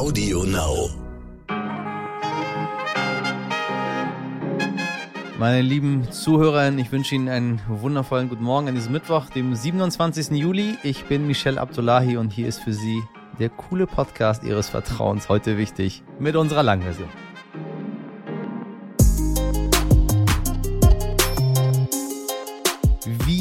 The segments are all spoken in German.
Audio Now. Meine lieben Zuhörerinnen, ich wünsche Ihnen einen wundervollen guten Morgen an diesem Mittwoch, dem 27. Juli. Ich bin Michelle Abdullahi und hier ist für Sie der coole Podcast Ihres Vertrauens heute wichtig mit unserer Langversion.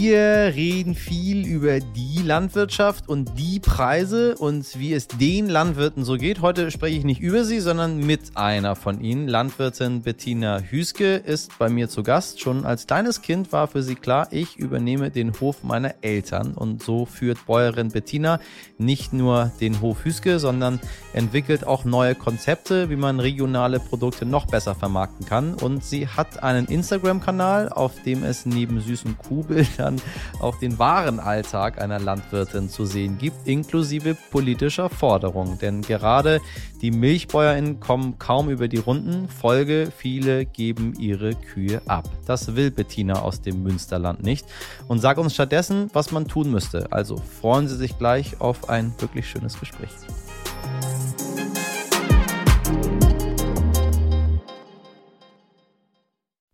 Wir reden viel über die Landwirtschaft und die Preise und wie es den Landwirten so geht. Heute spreche ich nicht über sie, sondern mit einer von ihnen. Landwirtin Bettina Hüske ist bei mir zu Gast. Schon als kleines Kind war für sie klar, ich übernehme den Hof meiner Eltern. Und so führt Bäuerin Bettina nicht nur den Hof Hüske, sondern entwickelt auch neue Konzepte, wie man regionale Produkte noch besser vermarkten kann. Und sie hat einen Instagram-Kanal, auf dem es neben süßen Kuhbildern dann auch den wahren Alltag einer Landwirtin zu sehen gibt, inklusive politischer Forderungen. Denn gerade die MilchbäuerInnen kommen kaum über die Runden. Folge, viele geben ihre Kühe ab. Das will Bettina aus dem Münsterland nicht. Und sag uns stattdessen, was man tun müsste. Also freuen Sie sich gleich auf ein wirklich schönes Gespräch.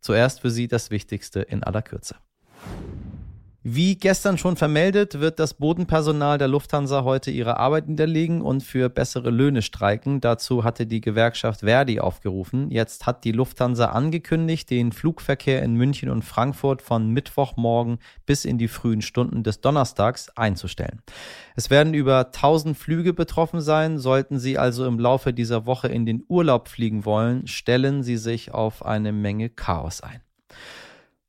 Zuerst für Sie das Wichtigste in aller Kürze. Wie gestern schon vermeldet, wird das Bodenpersonal der Lufthansa heute ihre Arbeit niederlegen und für bessere Löhne streiken. Dazu hatte die Gewerkschaft Verdi aufgerufen. Jetzt hat die Lufthansa angekündigt, den Flugverkehr in München und Frankfurt von Mittwochmorgen bis in die frühen Stunden des Donnerstags einzustellen. Es werden über 1000 Flüge betroffen sein. Sollten Sie also im Laufe dieser Woche in den Urlaub fliegen wollen, stellen Sie sich auf eine Menge Chaos ein.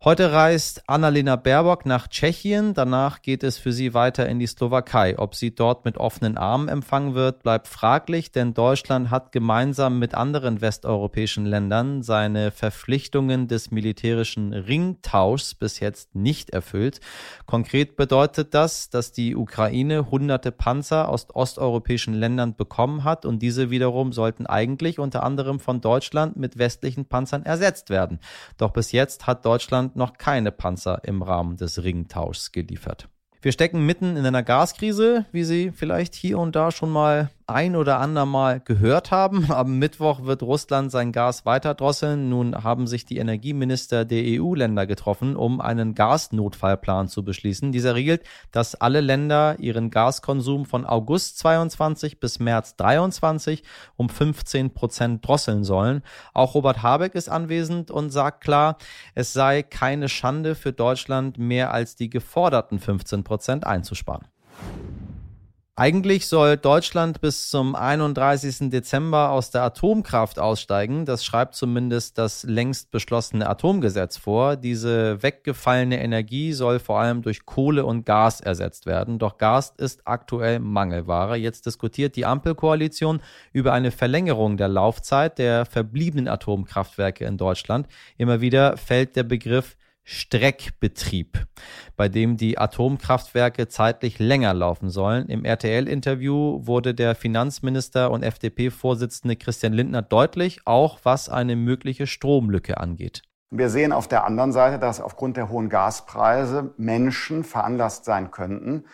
Heute reist Annalena Baerbock nach Tschechien. Danach geht es für sie weiter in die Slowakei. Ob sie dort mit offenen Armen empfangen wird, bleibt fraglich, denn Deutschland hat gemeinsam mit anderen westeuropäischen Ländern seine Verpflichtungen des militärischen Ringtauschs bis jetzt nicht erfüllt. Konkret bedeutet das, dass die Ukraine hunderte Panzer aus osteuropäischen Ländern bekommen hat und diese wiederum sollten eigentlich unter anderem von Deutschland mit westlichen Panzern ersetzt werden. Doch bis jetzt hat Deutschland noch keine Panzer im Rahmen des Ringtauschs geliefert. Wir stecken mitten in einer Gaskrise, wie Sie vielleicht hier und da schon mal ein oder andermal gehört haben. Am Mittwoch wird Russland sein Gas weiter drosseln. Nun haben sich die Energieminister der EU-Länder getroffen, um einen Gasnotfallplan zu beschließen. Dieser regelt, dass alle Länder ihren Gaskonsum von August 22 bis März 23 um 15 Prozent drosseln sollen. Auch Robert Habeck ist anwesend und sagt klar, es sei keine Schande für Deutschland, mehr als die geforderten 15 Prozent einzusparen. Eigentlich soll Deutschland bis zum 31. Dezember aus der Atomkraft aussteigen. Das schreibt zumindest das längst beschlossene Atomgesetz vor. Diese weggefallene Energie soll vor allem durch Kohle und Gas ersetzt werden. Doch Gas ist aktuell Mangelware. Jetzt diskutiert die Ampelkoalition über eine Verlängerung der Laufzeit der verbliebenen Atomkraftwerke in Deutschland. Immer wieder fällt der Begriff Streckbetrieb, bei dem die Atomkraftwerke zeitlich länger laufen sollen. Im RTL-Interview wurde der Finanzminister und FDP-Vorsitzende Christian Lindner deutlich, auch was eine mögliche Stromlücke angeht. Wir sehen auf der anderen Seite, dass aufgrund der hohen Gaspreise Menschen veranlasst sein könnten,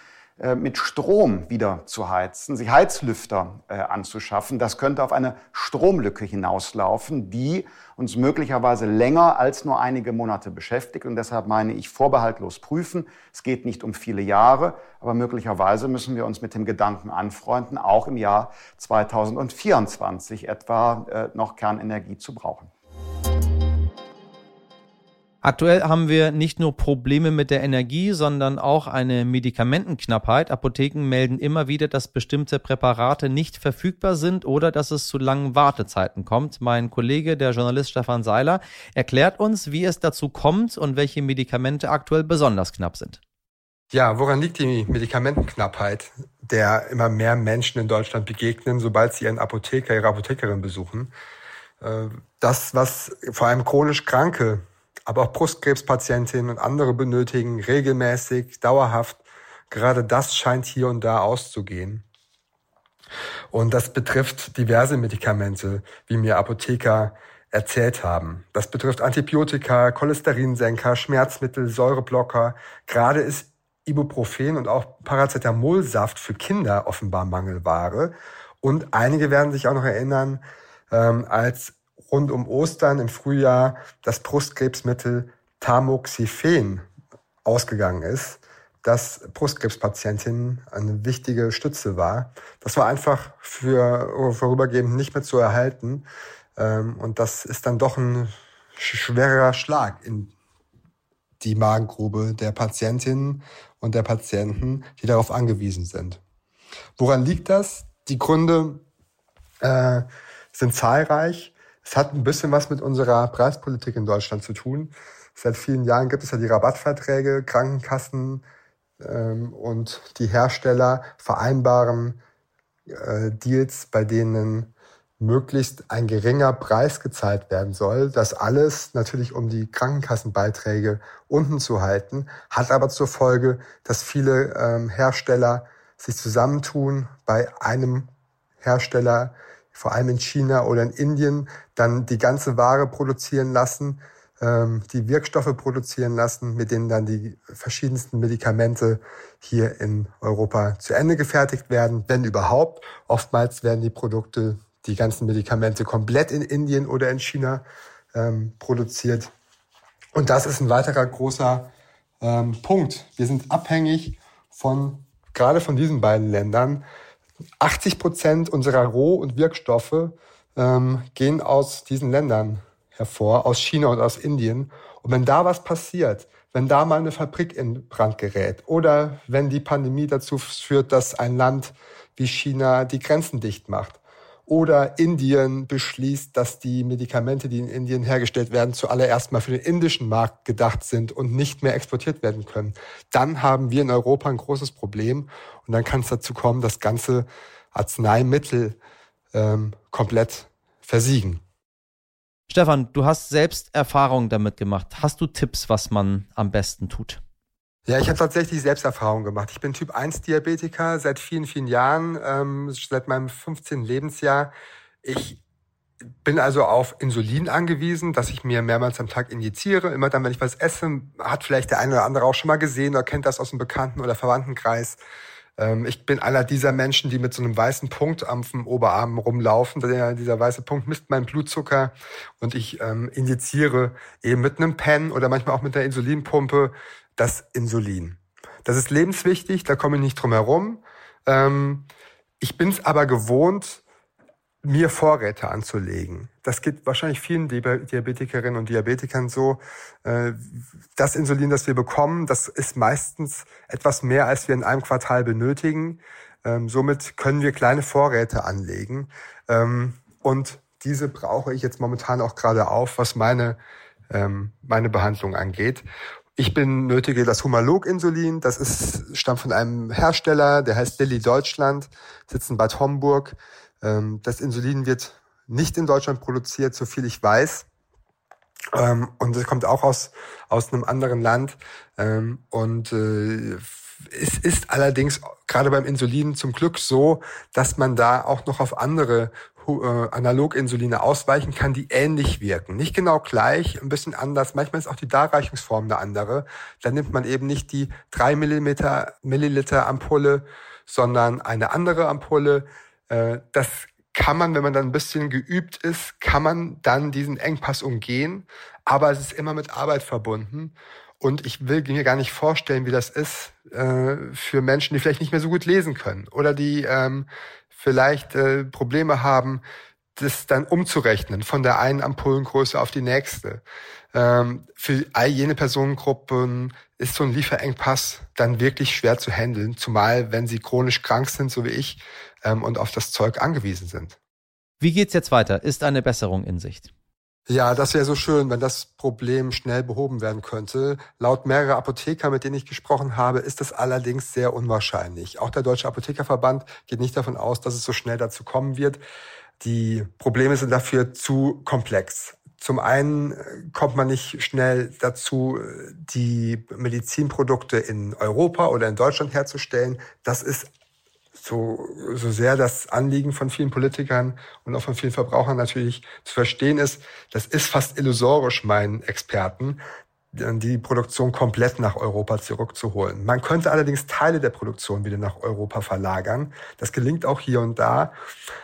mit Strom wieder zu heizen, sich Heizlüfter äh, anzuschaffen. Das könnte auf eine Stromlücke hinauslaufen, die uns möglicherweise länger als nur einige Monate beschäftigt. Und deshalb meine ich vorbehaltlos prüfen. Es geht nicht um viele Jahre, aber möglicherweise müssen wir uns mit dem Gedanken anfreunden, auch im Jahr 2024 etwa äh, noch Kernenergie zu brauchen. Aktuell haben wir nicht nur Probleme mit der Energie, sondern auch eine Medikamentenknappheit. Apotheken melden immer wieder, dass bestimmte Präparate nicht verfügbar sind oder dass es zu langen Wartezeiten kommt. Mein Kollege, der Journalist Stefan Seiler, erklärt uns, wie es dazu kommt und welche Medikamente aktuell besonders knapp sind. Ja, woran liegt die Medikamentenknappheit, der immer mehr Menschen in Deutschland begegnen, sobald sie ihren Apotheker, ihre Apothekerin besuchen? Äh, das, was vor allem chronisch Kranke aber auch Brustkrebspatientinnen und andere benötigen regelmäßig, dauerhaft. Gerade das scheint hier und da auszugehen. Und das betrifft diverse Medikamente, wie mir Apotheker erzählt haben. Das betrifft Antibiotika, Cholesterinsenker, Schmerzmittel, Säureblocker. Gerade ist Ibuprofen und auch Paracetamolsaft für Kinder offenbar Mangelware. Und einige werden sich auch noch erinnern, ähm, als rund um Ostern im Frühjahr das Brustkrebsmittel Tamoxifen ausgegangen ist, dass Brustkrebspatientinnen eine wichtige Stütze war. Das war einfach für vorübergehend nicht mehr zu erhalten. Ähm, und das ist dann doch ein schwerer Schlag in die Magengrube der Patientinnen und der Patienten, die darauf angewiesen sind. Woran liegt das? Die Gründe äh, sind zahlreich. Es hat ein bisschen was mit unserer Preispolitik in Deutschland zu tun. Seit vielen Jahren gibt es ja die Rabattverträge, Krankenkassen ähm, und die Hersteller vereinbaren äh, Deals, bei denen möglichst ein geringer Preis gezahlt werden soll. Das alles natürlich, um die Krankenkassenbeiträge unten zu halten, hat aber zur Folge, dass viele ähm, Hersteller sich zusammentun bei einem Hersteller, vor allem in China oder in Indien, dann die ganze Ware produzieren lassen, ähm, die Wirkstoffe produzieren lassen, mit denen dann die verschiedensten Medikamente hier in Europa zu Ende gefertigt werden, wenn überhaupt. Oftmals werden die Produkte, die ganzen Medikamente komplett in Indien oder in China ähm, produziert. Und das ist ein weiterer großer ähm, Punkt. Wir sind abhängig von, gerade von diesen beiden Ländern. 80 Prozent unserer Roh- und Wirkstoffe ähm, gehen aus diesen Ländern hervor, aus China und aus Indien. Und wenn da was passiert, wenn da mal eine Fabrik in Brand gerät oder wenn die Pandemie dazu führt, dass ein Land wie China die Grenzen dicht macht oder Indien beschließt, dass die Medikamente, die in Indien hergestellt werden, zuallererst mal für den indischen Markt gedacht sind und nicht mehr exportiert werden können, dann haben wir in Europa ein großes Problem und dann kann es dazu kommen, dass ganze Arzneimittel ähm, komplett versiegen. Stefan, du hast selbst Erfahrungen damit gemacht. Hast du Tipps, was man am besten tut? Ja, ich habe tatsächlich Selbsterfahrung gemacht. Ich bin Typ 1 Diabetiker seit vielen, vielen Jahren, ähm, seit meinem 15. Lebensjahr. Ich bin also auf Insulin angewiesen, dass ich mir mehrmals am Tag injiziere. Immer dann, wenn ich was esse, hat vielleicht der eine oder andere auch schon mal gesehen oder kennt das aus dem Bekannten- oder Verwandtenkreis. Ähm, ich bin einer dieser Menschen, die mit so einem weißen Punkt am Oberarm rumlaufen. Dieser weiße Punkt misst meinen Blutzucker und ich ähm, injiziere eben mit einem Pen oder manchmal auch mit der Insulinpumpe das Insulin. Das ist lebenswichtig, da komme ich nicht drum herum. Ähm, ich bin es aber gewohnt, mir Vorräte anzulegen. Das geht wahrscheinlich vielen Diabetikerinnen und Diabetikern so. Äh, das Insulin, das wir bekommen, das ist meistens etwas mehr, als wir in einem Quartal benötigen. Ähm, somit können wir kleine Vorräte anlegen. Ähm, und diese brauche ich jetzt momentan auch gerade auf, was meine, ähm, meine Behandlung angeht. Ich bin nötige das Humalog-Insulin. Das ist, stammt von einem Hersteller, der heißt Lilly Deutschland, sitzt in Bad Homburg. Ähm, das Insulin wird nicht in Deutschland produziert, so viel ich weiß. Ähm, und es kommt auch aus, aus einem anderen Land. Ähm, und äh, es ist allerdings gerade beim Insulin zum Glück so, dass man da auch noch auf andere Analoginsuline ausweichen kann, die ähnlich wirken. Nicht genau gleich, ein bisschen anders. Manchmal ist auch die Darreichungsform eine andere. Dann nimmt man eben nicht die drei Milliliter, Milliliter Ampulle, sondern eine andere Ampulle, äh, das kann man, wenn man dann ein bisschen geübt ist, kann man dann diesen Engpass umgehen. Aber es ist immer mit Arbeit verbunden. Und ich will mir gar nicht vorstellen, wie das ist äh, für Menschen, die vielleicht nicht mehr so gut lesen können oder die ähm, vielleicht äh, Probleme haben, das dann umzurechnen von der einen Ampullengröße auf die nächste. Ähm, für all jene Personengruppen ist so ein Lieferengpass dann wirklich schwer zu handeln, zumal wenn sie chronisch krank sind, so wie ich, ähm, und auf das Zeug angewiesen sind. Wie geht's jetzt weiter? Ist eine Besserung in Sicht? Ja, das wäre so schön, wenn das Problem schnell behoben werden könnte. Laut mehrerer Apotheker, mit denen ich gesprochen habe, ist das allerdings sehr unwahrscheinlich. Auch der Deutsche Apothekerverband geht nicht davon aus, dass es so schnell dazu kommen wird. Die Probleme sind dafür zu komplex. Zum einen kommt man nicht schnell dazu, die Medizinprodukte in Europa oder in Deutschland herzustellen. Das ist so, so sehr das Anliegen von vielen Politikern und auch von vielen Verbrauchern natürlich zu verstehen ist, das ist fast illusorisch meinen Experten. die Produktion komplett nach Europa zurückzuholen. Man könnte allerdings Teile der Produktion wieder nach Europa verlagern. Das gelingt auch hier und da.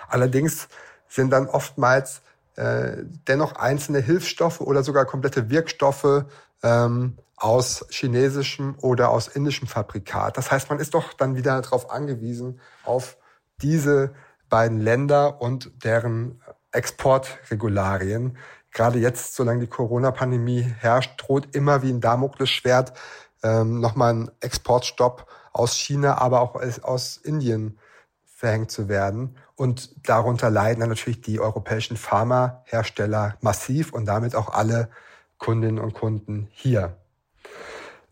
Allerdings sind dann oftmals äh, dennoch einzelne Hilfsstoffe oder sogar komplette Wirkstoffe ähm, aus chinesischem oder aus indischem Fabrikat. Das heißt, man ist doch dann wieder darauf angewiesen, auf diese beiden Länder und deren Exportregularien gerade jetzt, solange die Corona-Pandemie herrscht, droht immer wie ein Damoklesschwert ähm, nochmal ein Exportstopp aus China, aber auch aus Indien verhängt zu werden. Und darunter leiden dann natürlich die europäischen Pharmahersteller massiv und damit auch alle Kundinnen und Kunden hier.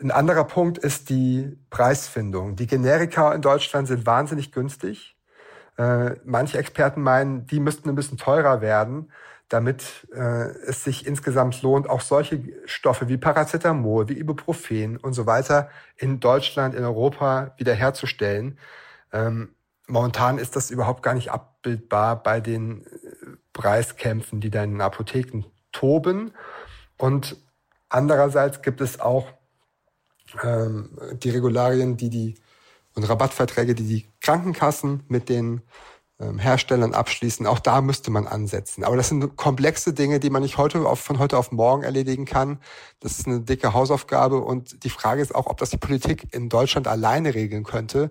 Ein anderer Punkt ist die Preisfindung. Die Generika in Deutschland sind wahnsinnig günstig. Äh, manche Experten meinen, die müssten ein bisschen teurer werden damit äh, es sich insgesamt lohnt, auch solche Stoffe wie Paracetamol, wie Ibuprofen und so weiter in Deutschland, in Europa wiederherzustellen. Ähm, momentan ist das überhaupt gar nicht abbildbar bei den äh, Preiskämpfen, die da in den Apotheken toben. Und andererseits gibt es auch ähm, die Regularien, die die und Rabattverträge, die die Krankenkassen mit den ähm, Herstellern abschließen. Auch da müsste man ansetzen. Aber das sind komplexe Dinge, die man nicht heute auf, von heute auf morgen erledigen kann. Das ist eine dicke Hausaufgabe. Und die Frage ist auch, ob das die Politik in Deutschland alleine regeln könnte.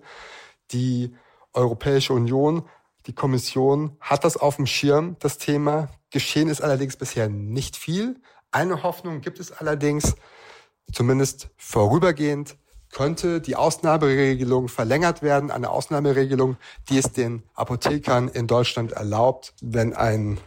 Die Europäische Union, die Kommission hat das auf dem Schirm, das Thema. Geschehen ist allerdings bisher nicht viel. Eine Hoffnung gibt es allerdings, zumindest vorübergehend, könnte die Ausnahmeregelung verlängert werden, eine Ausnahmeregelung, die es den Apothekern in Deutschland erlaubt, wenn ein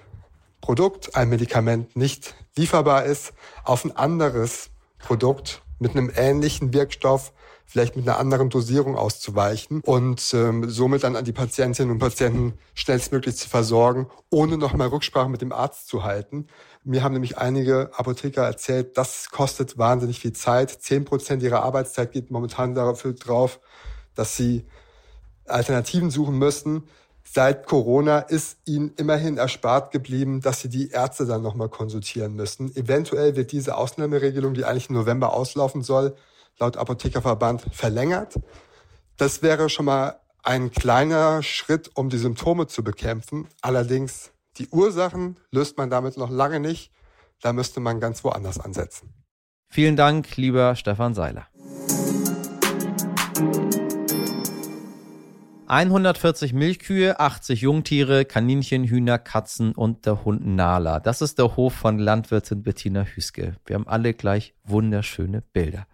Produkt, ein Medikament nicht lieferbar ist, auf ein anderes Produkt mit einem ähnlichen Wirkstoff, vielleicht mit einer anderen Dosierung auszuweichen und ähm, somit dann an die Patientinnen und Patienten schnellstmöglich zu versorgen, ohne nochmal Rücksprache mit dem Arzt zu halten. Mir haben nämlich einige Apotheker erzählt, das kostet wahnsinnig viel Zeit. Zehn Prozent ihrer Arbeitszeit geht momentan dafür drauf, dass sie Alternativen suchen müssen. Seit Corona ist ihnen immerhin erspart geblieben, dass sie die Ärzte dann nochmal konsultieren müssen. Eventuell wird diese Ausnahmeregelung, die eigentlich im November auslaufen soll, laut Apothekerverband verlängert. Das wäre schon mal ein kleiner Schritt, um die Symptome zu bekämpfen. Allerdings die Ursachen löst man damit noch lange nicht. Da müsste man ganz woanders ansetzen. Vielen Dank, lieber Stefan Seiler. 140 Milchkühe, 80 Jungtiere, Kaninchen, Hühner, Katzen und der Hund Nala. Das ist der Hof von Landwirtin Bettina Hüske. Wir haben alle gleich wunderschöne Bilder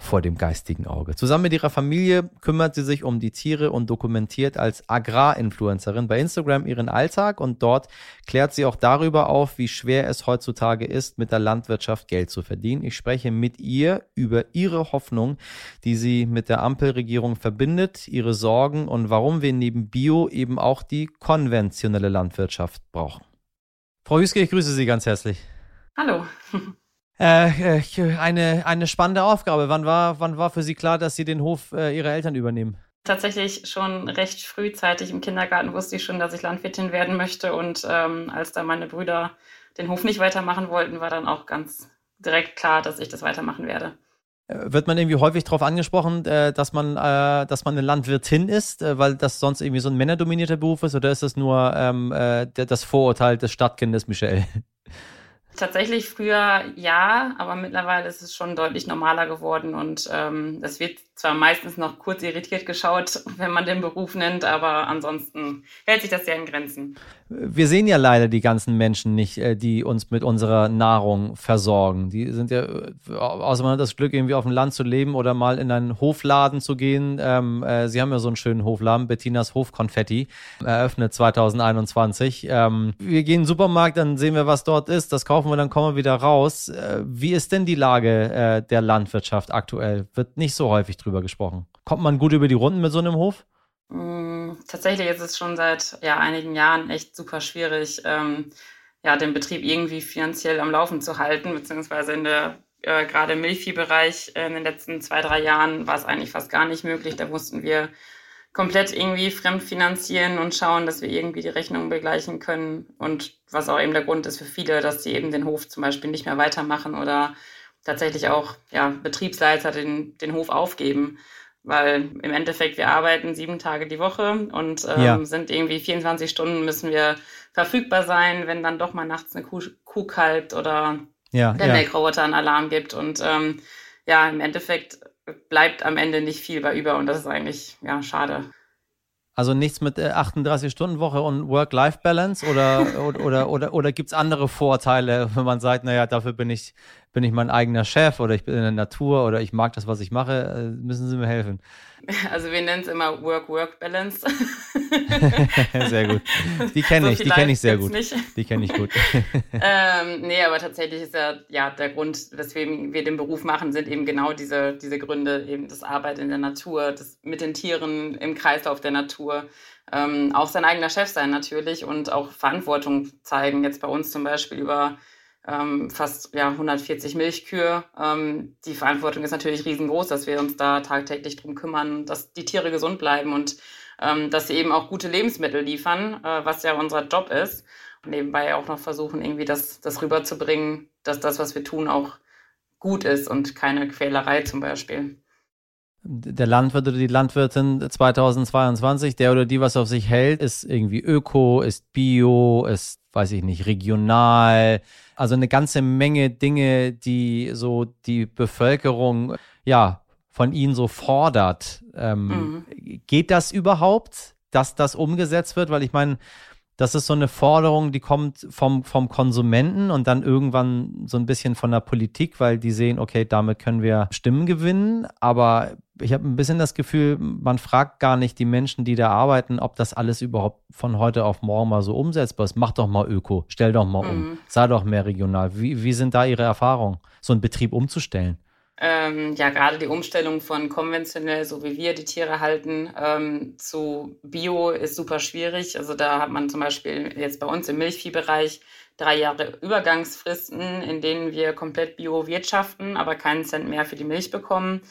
vor dem geistigen Auge. Zusammen mit ihrer Familie kümmert sie sich um die Tiere und dokumentiert als Agrarinfluencerin bei Instagram ihren Alltag und dort klärt sie auch darüber auf, wie schwer es heutzutage ist, mit der Landwirtschaft Geld zu verdienen. Ich spreche mit ihr über ihre Hoffnung, die sie mit der Ampelregierung verbindet, ihre Sorgen und warum wir neben Bio eben auch die konventionelle Landwirtschaft brauchen. Frau Hüske, ich grüße Sie ganz herzlich. Hallo. Äh, äh, eine, eine spannende Aufgabe. Wann war, wann war für Sie klar, dass Sie den Hof äh, Ihrer Eltern übernehmen? Tatsächlich schon recht frühzeitig im Kindergarten wusste ich schon, dass ich Landwirtin werden möchte. Und ähm, als da meine Brüder den Hof nicht weitermachen wollten, war dann auch ganz direkt klar, dass ich das weitermachen werde. Äh, wird man irgendwie häufig darauf angesprochen, äh, dass man, dass man eine Landwirtin ist, weil das sonst irgendwie so ein männerdominierter Beruf ist, oder ist das nur ähm, das Vorurteil des Stadtkindes Michelle? Tatsächlich früher ja, aber mittlerweile ist es schon deutlich normaler geworden und ähm, es wird zwar meistens noch kurz irritiert geschaut, wenn man den Beruf nennt, aber ansonsten hält sich das ja in Grenzen. Wir sehen ja leider die ganzen Menschen nicht, äh, die uns mit unserer Nahrung versorgen. Die sind ja, äh, außer man hat das Glück, irgendwie auf dem Land zu leben oder mal in einen Hofladen zu gehen. Ähm, äh, Sie haben ja so einen schönen Hofladen, Bettinas Hofkonfetti, eröffnet 2021. Ähm, wir gehen in den Supermarkt, dann sehen wir, was dort ist, das kaufen wir, dann kommen wir wieder raus. Äh, wie ist denn die Lage äh, der Landwirtschaft aktuell? Wird nicht so häufig drüber drüber gesprochen. Kommt man gut über die Runden mit so einem Hof? Mm, tatsächlich ist es schon seit ja, einigen Jahren echt super schwierig, ähm, ja, den Betrieb irgendwie finanziell am Laufen zu halten, beziehungsweise in der äh, gerade im Milchviehbereich in den letzten zwei, drei Jahren war es eigentlich fast gar nicht möglich. Da mussten wir komplett irgendwie fremdfinanzieren und schauen, dass wir irgendwie die Rechnungen begleichen können. Und was auch eben der Grund ist für viele, dass sie eben den Hof zum Beispiel nicht mehr weitermachen oder tatsächlich auch ja, Betriebsleiter den, den Hof aufgeben. Weil im Endeffekt, wir arbeiten sieben Tage die Woche und ähm, ja. sind irgendwie 24 Stunden müssen wir verfügbar sein, wenn dann doch mal nachts eine Kuh, Kuh kalbt oder ja, der ja. Melkroboter einen Alarm gibt. Und ähm, ja, im Endeffekt bleibt am Ende nicht viel bei über und das ist eigentlich ja schade. Also nichts mit 38-Stunden-Woche äh, und Work-Life-Balance oder, oder, oder, oder, oder gibt es andere Vorteile, wenn man sagt, naja, dafür bin ich, bin ich mein eigener Chef oder ich bin in der Natur oder ich mag das, was ich mache, äh, müssen Sie mir helfen. Also wir nennen es immer Work-Work-Balance. sehr gut. Die kenne so ich, die kenne ich sehr gut. Nicht. Die kenne ich gut. ähm, nee, aber tatsächlich ist ja, ja der Grund, weswegen wir den Beruf machen, sind eben genau diese, diese Gründe, eben das Arbeit in der Natur, das mit den Tieren im Kreislauf der Natur. Ähm, auch sein eigener Chef sein natürlich und auch Verantwortung zeigen. Jetzt bei uns zum Beispiel über ähm, fast ja, 140 Milchkühe. Ähm, die Verantwortung ist natürlich riesengroß, dass wir uns da tagtäglich drum kümmern, dass die Tiere gesund bleiben und ähm, dass sie eben auch gute Lebensmittel liefern, äh, was ja unser Job ist. Und nebenbei auch noch versuchen, irgendwie das, das rüberzubringen, dass das, was wir tun, auch gut ist und keine Quälerei zum Beispiel der Landwirt oder die Landwirtin 2022, der oder die was auf sich hält, ist irgendwie öko, ist bio, ist, weiß ich nicht, regional, also eine ganze Menge Dinge, die so die Bevölkerung ja von ihnen so fordert. Ähm, mhm. Geht das überhaupt, dass das umgesetzt wird? Weil ich meine, das ist so eine Forderung, die kommt vom, vom Konsumenten und dann irgendwann so ein bisschen von der Politik, weil die sehen, okay, damit können wir Stimmen gewinnen. Aber ich habe ein bisschen das Gefühl, man fragt gar nicht die Menschen, die da arbeiten, ob das alles überhaupt von heute auf morgen mal so umsetzbar ist. Mach doch mal Öko, stell doch mal um, mhm. sei doch mehr regional. Wie, wie sind da Ihre Erfahrungen, so einen Betrieb umzustellen? Ähm, ja, gerade die Umstellung von konventionell, so wie wir die Tiere halten, ähm, zu Bio ist super schwierig. Also da hat man zum Beispiel jetzt bei uns im Milchviehbereich drei Jahre Übergangsfristen, in denen wir komplett Bio wirtschaften, aber keinen Cent mehr für die Milch bekommen.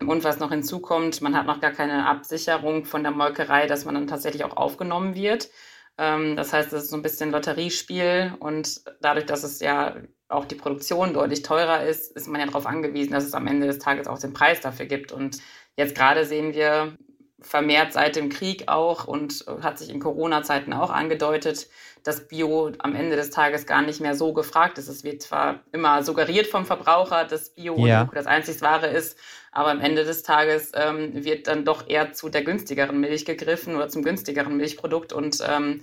Und was noch hinzukommt, man hat noch gar keine Absicherung von der Molkerei, dass man dann tatsächlich auch aufgenommen wird. Ähm, das heißt, es ist so ein bisschen Lotteriespiel und dadurch, dass es ja auch die Produktion deutlich teurer ist, ist man ja darauf angewiesen, dass es am Ende des Tages auch den Preis dafür gibt. Und jetzt gerade sehen wir vermehrt seit dem Krieg auch und hat sich in Corona-Zeiten auch angedeutet, dass Bio am Ende des Tages gar nicht mehr so gefragt ist. Es wird zwar immer suggeriert vom Verbraucher, dass Bio ja. das einzig Wahre ist, aber am Ende des Tages ähm, wird dann doch eher zu der günstigeren Milch gegriffen oder zum günstigeren Milchprodukt. Und ähm,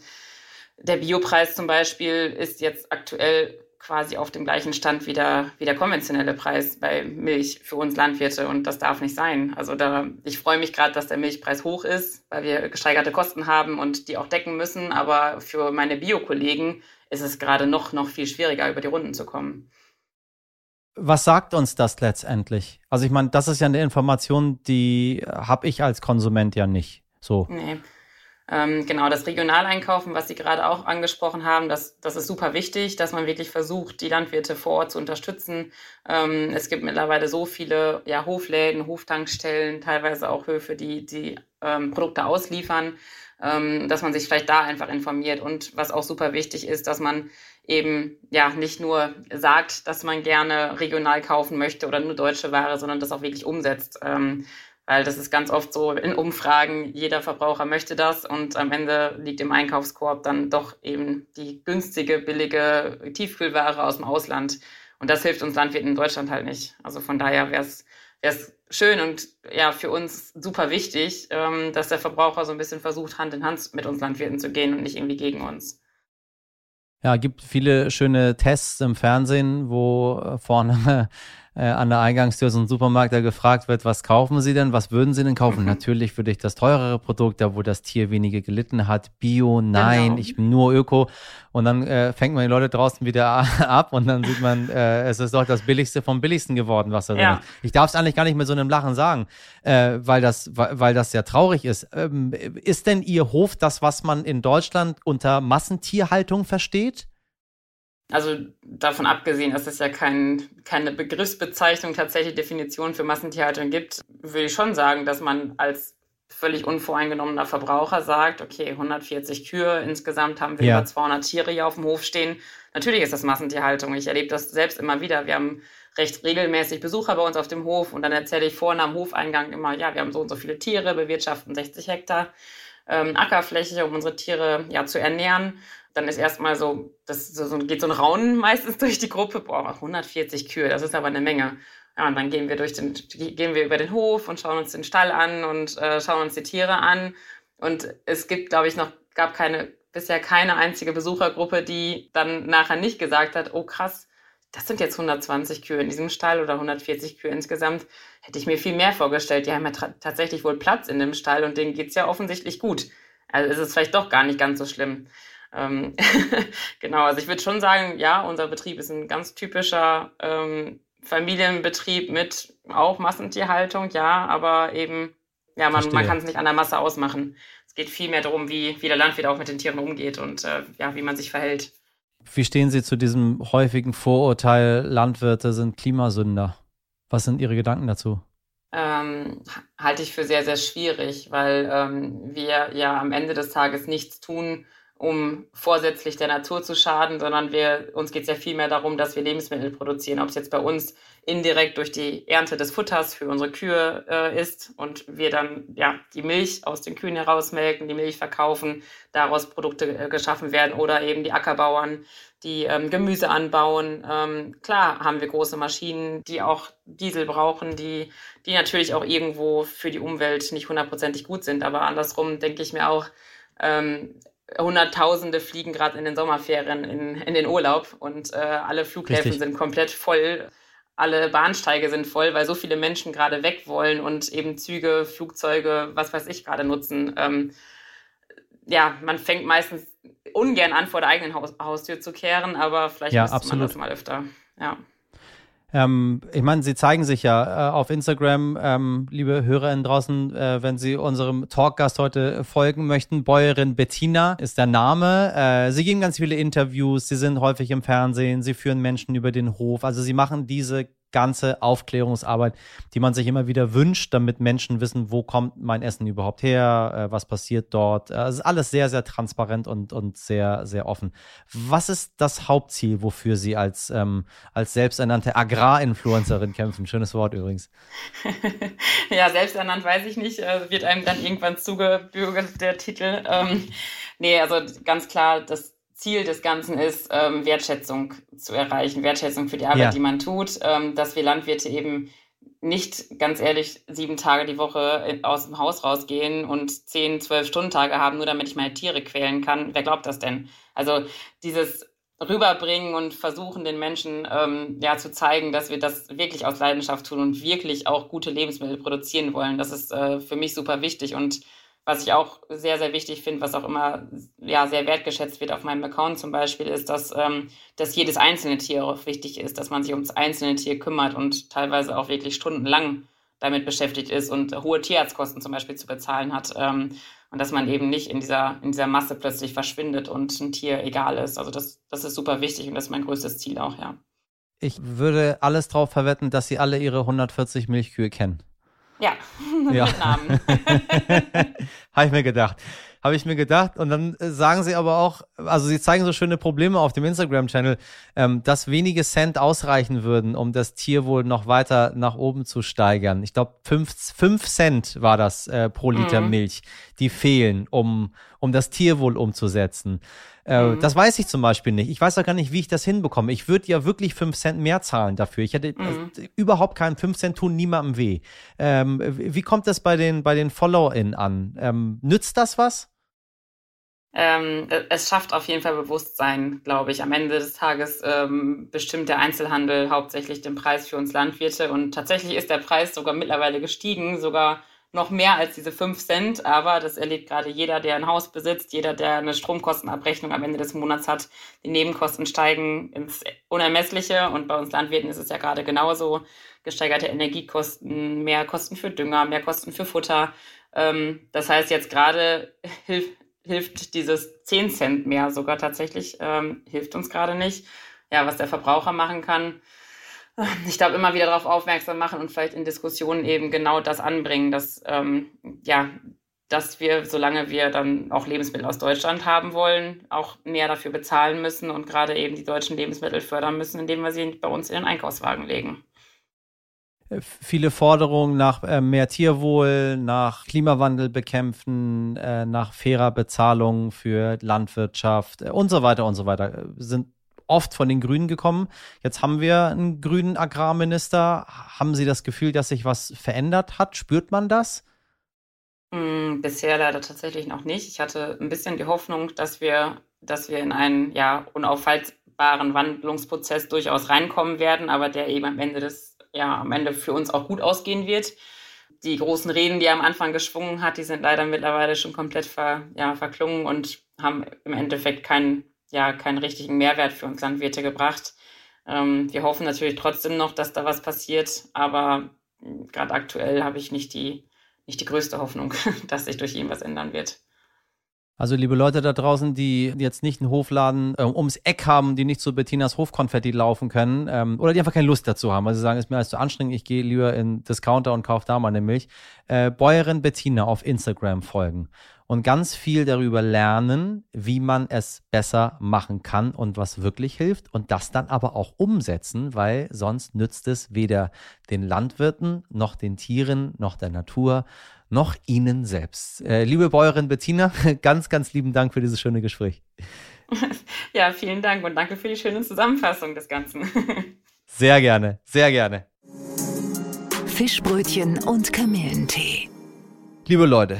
der Biopreis zum Beispiel ist jetzt aktuell quasi auf dem gleichen Stand wie der, wie der konventionelle Preis bei Milch für uns Landwirte und das darf nicht sein. Also da, ich freue mich gerade, dass der Milchpreis hoch ist, weil wir gesteigerte Kosten haben und die auch decken müssen, aber für meine Bio-Kollegen ist es gerade noch, noch viel schwieriger, über die Runden zu kommen. Was sagt uns das letztendlich? Also ich meine, das ist ja eine Information, die habe ich als Konsument ja nicht. So. Nee. Ähm, genau, das Regionaleinkaufen, was Sie gerade auch angesprochen haben, das, das ist super wichtig, dass man wirklich versucht, die Landwirte vor Ort zu unterstützen. Ähm, es gibt mittlerweile so viele ja, Hofläden, Hoftankstellen, teilweise auch Höfe, die die ähm, Produkte ausliefern, ähm, dass man sich vielleicht da einfach informiert. Und was auch super wichtig ist, dass man eben ja nicht nur sagt, dass man gerne regional kaufen möchte oder nur deutsche Ware, sondern das auch wirklich umsetzt. Ähm, weil das ist ganz oft so in Umfragen, jeder Verbraucher möchte das und am Ende liegt im Einkaufskorb dann doch eben die günstige, billige Tiefkühlware aus dem Ausland. Und das hilft uns Landwirten in Deutschland halt nicht. Also von daher wäre es schön und ja für uns super wichtig, ähm, dass der Verbraucher so ein bisschen versucht, Hand in Hand mit uns Landwirten zu gehen und nicht irgendwie gegen uns. Ja, gibt viele schöne Tests im Fernsehen, wo äh, vorne äh, an der Eingangstür so ein Supermarkt, der gefragt wird, was kaufen Sie denn, was würden Sie denn kaufen? Mhm. Natürlich würde ich das teurere Produkt, da wo das Tier weniger gelitten hat, Bio, nein, genau. ich bin nur Öko. Und dann äh, fängt man die Leute draußen wieder ab und dann sieht man, äh, es ist doch das Billigste vom Billigsten geworden, was da drin ja. ist. Ich darf es eigentlich gar nicht mit so einem Lachen sagen, äh, weil, das, weil, weil das sehr traurig ist. Ähm, ist denn Ihr Hof das, was man in Deutschland unter Massentierhaltung versteht? Also davon abgesehen, dass es ja kein, keine Begriffsbezeichnung, tatsächlich Definition für Massentierhaltung gibt, würde ich schon sagen, dass man als völlig unvoreingenommener Verbraucher sagt, okay, 140 Kühe, insgesamt haben wir ja. über 200 Tiere hier auf dem Hof stehen. Natürlich ist das Massentierhaltung. Ich erlebe das selbst immer wieder. Wir haben recht regelmäßig Besucher bei uns auf dem Hof und dann erzähle ich vorne am Hofeingang immer, ja, wir haben so und so viele Tiere, bewirtschaften 60 Hektar ähm, Ackerfläche, um unsere Tiere ja zu ernähren. Dann ist erstmal so, das so, geht so ein Raunen meistens durch die Gruppe, boah, 140 Kühe, das ist aber eine Menge. Ja, und dann gehen wir durch den, gehen wir über den Hof und schauen uns den Stall an und äh, schauen uns die Tiere an. Und es gibt, glaube ich, noch, gab keine, bisher keine einzige Besuchergruppe, die dann nachher nicht gesagt hat, oh krass, das sind jetzt 120 Kühe in diesem Stall oder 140 Kühe insgesamt. Hätte ich mir viel mehr vorgestellt. Die haben ja tatsächlich wohl Platz in dem Stall und denen geht's ja offensichtlich gut. Also ist es vielleicht doch gar nicht ganz so schlimm. Ähm genau, also ich würde schon sagen, ja, unser Betrieb ist ein ganz typischer ähm, Familienbetrieb mit auch Massentierhaltung, ja, aber eben, ja, man, man kann es nicht an der Masse ausmachen. Es geht viel mehr darum, wie, wie der Landwirt auch mit den Tieren umgeht und äh, ja, wie man sich verhält. Wie stehen Sie zu diesem häufigen Vorurteil, Landwirte sind Klimasünder? Was sind Ihre Gedanken dazu? Ähm, halte ich für sehr, sehr schwierig, weil ähm, wir ja am Ende des Tages nichts tun, um vorsätzlich der Natur zu schaden, sondern wir, uns geht es ja vielmehr darum, dass wir Lebensmittel produzieren, ob es jetzt bei uns indirekt durch die Ernte des Futters für unsere Kühe äh, ist und wir dann ja die Milch aus den Kühen herausmelken, die Milch verkaufen, daraus Produkte äh, geschaffen werden oder eben die Ackerbauern, die ähm, Gemüse anbauen. Ähm, klar haben wir große Maschinen, die auch Diesel brauchen, die, die natürlich auch irgendwo für die Umwelt nicht hundertprozentig gut sind, aber andersrum denke ich mir auch, ähm, Hunderttausende fliegen gerade in den Sommerferien in, in den Urlaub und äh, alle Flughäfen Richtig. sind komplett voll. Alle Bahnsteige sind voll, weil so viele Menschen gerade weg wollen und eben Züge, Flugzeuge, was weiß ich gerade nutzen. Ähm, ja, man fängt meistens ungern an, vor der eigenen Haus Haustür zu kehren, aber vielleicht ja, absolut. man das mal öfter. Ja. Ähm, ich meine, Sie zeigen sich ja äh, auf Instagram, ähm, liebe HörerInnen draußen, äh, wenn Sie unserem Talkgast heute folgen möchten. Bäuerin Bettina ist der Name. Äh, Sie geben ganz viele Interviews, Sie sind häufig im Fernsehen, Sie führen Menschen über den Hof. Also Sie machen diese ganze Aufklärungsarbeit, die man sich immer wieder wünscht, damit Menschen wissen, wo kommt mein Essen überhaupt her, äh, was passiert dort. Äh, es ist alles sehr, sehr transparent und, und sehr, sehr offen. Was ist das Hauptziel, wofür Sie als, ähm, als selbsternannte Agrarinfluencerin kämpfen? Schönes Wort übrigens. ja, selbsternannt weiß ich nicht, äh, wird einem dann irgendwann zugebürgert, der Titel. Ähm, nee, also ganz klar, das Ziel des Ganzen ist, ähm, Wertschätzung zu erreichen, Wertschätzung für die Arbeit, ja. die man tut, ähm, dass wir Landwirte eben nicht ganz ehrlich sieben Tage die Woche aus dem Haus rausgehen und zehn, zwölf Stundentage haben, nur damit ich meine Tiere quälen kann. Wer glaubt das denn? Also dieses rüberbringen und versuchen den Menschen ähm, ja zu zeigen, dass wir das wirklich aus Leidenschaft tun und wirklich auch gute Lebensmittel produzieren wollen. Das ist äh, für mich super wichtig und was ich auch sehr, sehr wichtig finde, was auch immer ja, sehr wertgeschätzt wird auf meinem Account zum Beispiel, ist, dass, ähm, dass jedes einzelne Tier auch wichtig ist, dass man sich ums einzelne Tier kümmert und teilweise auch wirklich stundenlang damit beschäftigt ist und hohe Tierarztkosten zum Beispiel zu bezahlen hat. Ähm, und dass man eben nicht in dieser, in dieser Masse plötzlich verschwindet und ein Tier egal ist. Also das, das ist super wichtig und das ist mein größtes Ziel auch, ja. Ich würde alles darauf verwetten, dass Sie alle Ihre 140 Milchkühe kennen. Ja, ja. mit Namen. Habe ich mir gedacht. Habe ich mir gedacht. Und dann äh, sagen sie aber auch, also sie zeigen so schöne Probleme auf dem Instagram-Channel, ähm, dass wenige Cent ausreichen würden, um das Tierwohl noch weiter nach oben zu steigern. Ich glaube, fünf, fünf Cent war das äh, pro Liter mhm. Milch, die fehlen, um, um das Tierwohl umzusetzen. Äh, mhm. Das weiß ich zum Beispiel nicht. Ich weiß auch gar nicht, wie ich das hinbekomme. Ich würde ja wirklich 5 Cent mehr zahlen dafür. Ich hätte mhm. also, überhaupt keinen 5 Cent tun niemandem weh. Ähm, wie kommt das bei den, bei den Follow-In an? Ähm, nützt das was? Ähm, es schafft auf jeden Fall Bewusstsein, glaube ich. Am Ende des Tages ähm, bestimmt der Einzelhandel hauptsächlich den Preis für uns Landwirte und tatsächlich ist der Preis sogar mittlerweile gestiegen, sogar noch mehr als diese 5 Cent, aber das erlebt gerade jeder, der ein Haus besitzt, jeder, der eine Stromkostenabrechnung am Ende des Monats hat. Die Nebenkosten steigen ins Unermessliche und bei uns Landwirten ist es ja gerade genauso. Gesteigerte Energiekosten, mehr Kosten für Dünger, mehr Kosten für Futter. Ähm, das heißt, jetzt gerade hilft, hilft dieses 10 Cent mehr sogar tatsächlich, ähm, hilft uns gerade nicht. Ja, was der Verbraucher machen kann, ich glaube, immer wieder darauf aufmerksam machen und vielleicht in Diskussionen eben genau das anbringen, dass ähm, ja dass wir, solange wir dann auch Lebensmittel aus Deutschland haben wollen, auch mehr dafür bezahlen müssen und gerade eben die deutschen Lebensmittel fördern müssen, indem wir sie bei uns in den Einkaufswagen legen. Viele Forderungen nach äh, mehr Tierwohl, nach Klimawandel bekämpfen, äh, nach fairer Bezahlung für Landwirtschaft äh, und so weiter und so weiter sind oft von den Grünen gekommen. Jetzt haben wir einen grünen Agrarminister. Haben Sie das Gefühl, dass sich was verändert hat? Spürt man das? Mm, bisher leider tatsächlich noch nicht. Ich hatte ein bisschen die Hoffnung, dass wir, dass wir in einen ja unaufhaltbaren Wandlungsprozess durchaus reinkommen werden, aber der eben am Ende des ja am Ende für uns auch gut ausgehen wird. Die großen Reden, die er am Anfang geschwungen hat, die sind leider mittlerweile schon komplett ver, ja, verklungen und haben im Endeffekt keinen, ja, keinen richtigen Mehrwert für uns Landwirte gebracht. Ähm, wir hoffen natürlich trotzdem noch, dass da was passiert, aber gerade aktuell habe ich nicht die, nicht die größte Hoffnung, dass sich durch ihn was ändern wird. Also liebe Leute da draußen, die jetzt nicht einen Hofladen äh, ums Eck haben, die nicht zu Bettinas Hofkonfetti laufen können ähm, oder die einfach keine Lust dazu haben, weil sie sagen, ist mir alles zu anstrengend, ich gehe lieber in Discounter und kaufe da meine Milch. Äh, Bäuerin Bettina auf Instagram folgen und ganz viel darüber lernen, wie man es besser machen kann und was wirklich hilft und das dann aber auch umsetzen, weil sonst nützt es weder den Landwirten noch den Tieren noch der Natur noch Ihnen selbst. Äh, liebe Bäuerin Bettina, ganz, ganz lieben Dank für dieses schöne Gespräch. Ja, vielen Dank und danke für die schöne Zusammenfassung des Ganzen. Sehr gerne, sehr gerne. Fischbrötchen und Kamillentee. Liebe Leute,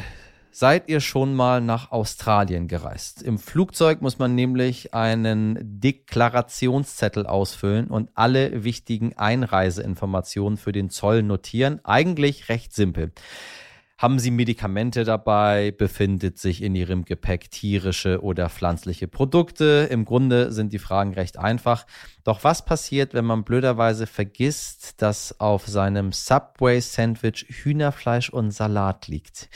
Seid ihr schon mal nach Australien gereist? Im Flugzeug muss man nämlich einen Deklarationszettel ausfüllen und alle wichtigen Einreiseinformationen für den Zoll notieren. Eigentlich recht simpel. Haben Sie Medikamente dabei? Befindet sich in Ihrem Gepäck tierische oder pflanzliche Produkte? Im Grunde sind die Fragen recht einfach. Doch was passiert, wenn man blöderweise vergisst, dass auf seinem Subway-Sandwich Hühnerfleisch und Salat liegt?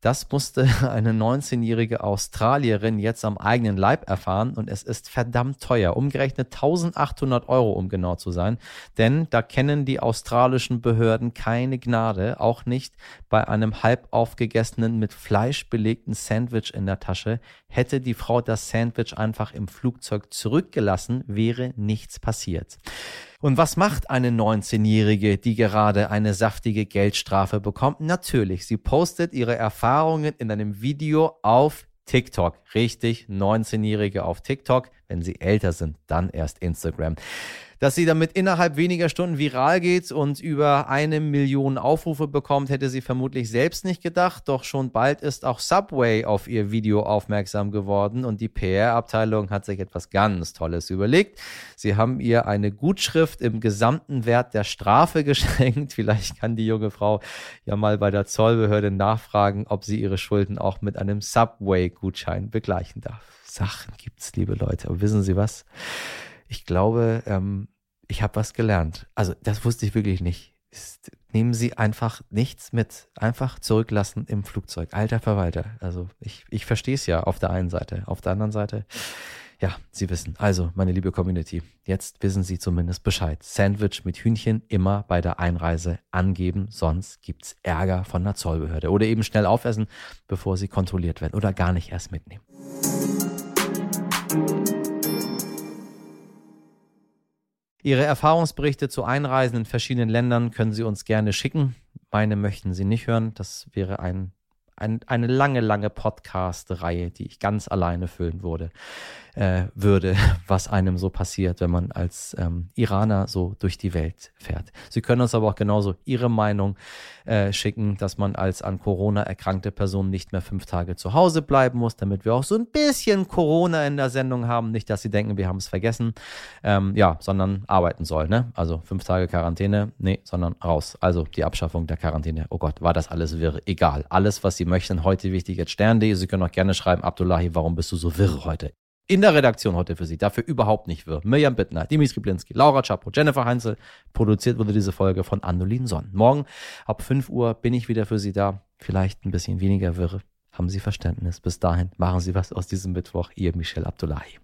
Das musste eine 19-jährige Australierin jetzt am eigenen Leib erfahren und es ist verdammt teuer. Umgerechnet 1800 Euro, um genau zu sein. Denn da kennen die australischen Behörden keine Gnade, auch nicht bei einem halb aufgegessenen, mit Fleisch belegten Sandwich in der Tasche. Hätte die Frau das Sandwich einfach im Flugzeug zurückgelassen, wäre nichts passiert. Und was macht eine 19-Jährige, die gerade eine saftige Geldstrafe bekommt? Natürlich, sie postet ihre Erfahrungen in einem Video auf TikTok. Richtig, 19-Jährige auf TikTok. Wenn sie älter sind, dann erst Instagram. Dass sie damit innerhalb weniger Stunden viral geht und über eine Million Aufrufe bekommt, hätte sie vermutlich selbst nicht gedacht. Doch schon bald ist auch Subway auf ihr Video aufmerksam geworden und die PR-Abteilung hat sich etwas ganz Tolles überlegt. Sie haben ihr eine Gutschrift im gesamten Wert der Strafe geschenkt. Vielleicht kann die junge Frau ja mal bei der Zollbehörde nachfragen, ob sie ihre Schulden auch mit einem Subway-Gutschein begleichen darf. Sachen gibt's, liebe Leute. Aber wissen Sie was? Ich glaube, ähm, ich habe was gelernt. Also das wusste ich wirklich nicht. Ist, nehmen Sie einfach nichts mit. Einfach zurücklassen im Flugzeug. Alter Verwalter. Also ich, ich verstehe es ja auf der einen Seite. Auf der anderen Seite, ja, Sie wissen. Also, meine liebe Community, jetzt wissen Sie zumindest Bescheid. Sandwich mit Hühnchen immer bei der Einreise angeben, sonst gibt's Ärger von der Zollbehörde. Oder eben schnell aufessen, bevor Sie kontrolliert werden. Oder gar nicht erst mitnehmen. Ihre Erfahrungsberichte zu Einreisen in verschiedenen Ländern können Sie uns gerne schicken. Meine möchten Sie nicht hören. Das wäre ein, ein eine lange, lange Podcast-Reihe, die ich ganz alleine füllen würde äh, würde, was einem so passiert, wenn man als ähm, Iraner so durch die Welt fährt. Sie können uns aber auch genauso Ihre Meinung äh, schicken, dass man als an Corona erkrankte Person nicht mehr fünf Tage zu Hause bleiben muss, damit wir auch so ein bisschen Corona in der Sendung haben. Nicht, dass Sie denken, wir haben es vergessen. Ähm, ja, sondern arbeiten soll. Ne? Also fünf Tage Quarantäne, nee, sondern raus. Also die Abschaffung der Quarantäne. Oh Gott, war das alles wirr? Egal. Alles, was Sie möchten, heute wichtig jetzt Stern.de. Sie können auch gerne schreiben, Abdullahi, warum bist du so wirr heute? in der Redaktion heute für Sie. Dafür überhaupt nicht wirr. Mirjam Bittner, Dimitri Blinski, Laura Chapo, Jennifer Heinzel. Produziert wurde diese Folge von Annolin Sonn. Morgen ab 5 Uhr bin ich wieder für Sie da. Vielleicht ein bisschen weniger wirr. Haben Sie Verständnis. Bis dahin machen Sie was aus diesem Mittwoch. Ihr Michel Abdullahi.